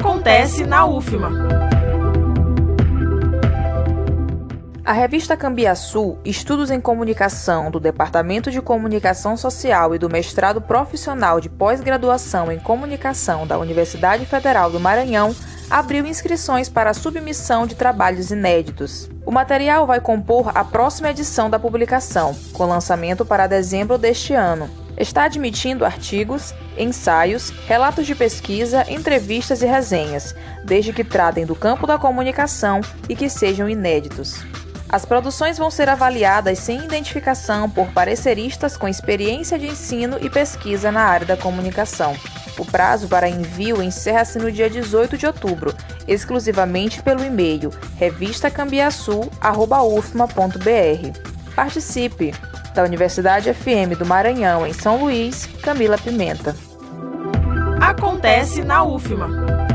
Acontece na UFMA. A revista Cambiaçu, Estudos em Comunicação do Departamento de Comunicação Social e do Mestrado Profissional de Pós-Graduação em Comunicação da Universidade Federal do Maranhão, abriu inscrições para a submissão de trabalhos inéditos. O material vai compor a próxima edição da publicação, com lançamento para dezembro deste ano. Está admitindo artigos, ensaios, relatos de pesquisa, entrevistas e resenhas, desde que tratem do campo da comunicação e que sejam inéditos. As produções vão ser avaliadas sem identificação por pareceristas com experiência de ensino e pesquisa na área da comunicação. O prazo para envio encerra-se no dia 18 de outubro, exclusivamente pelo e-mail revistacambiaçu.ufma.br. Participe! Da Universidade FM do Maranhão, em São Luís, Camila Pimenta. Acontece na UFMA.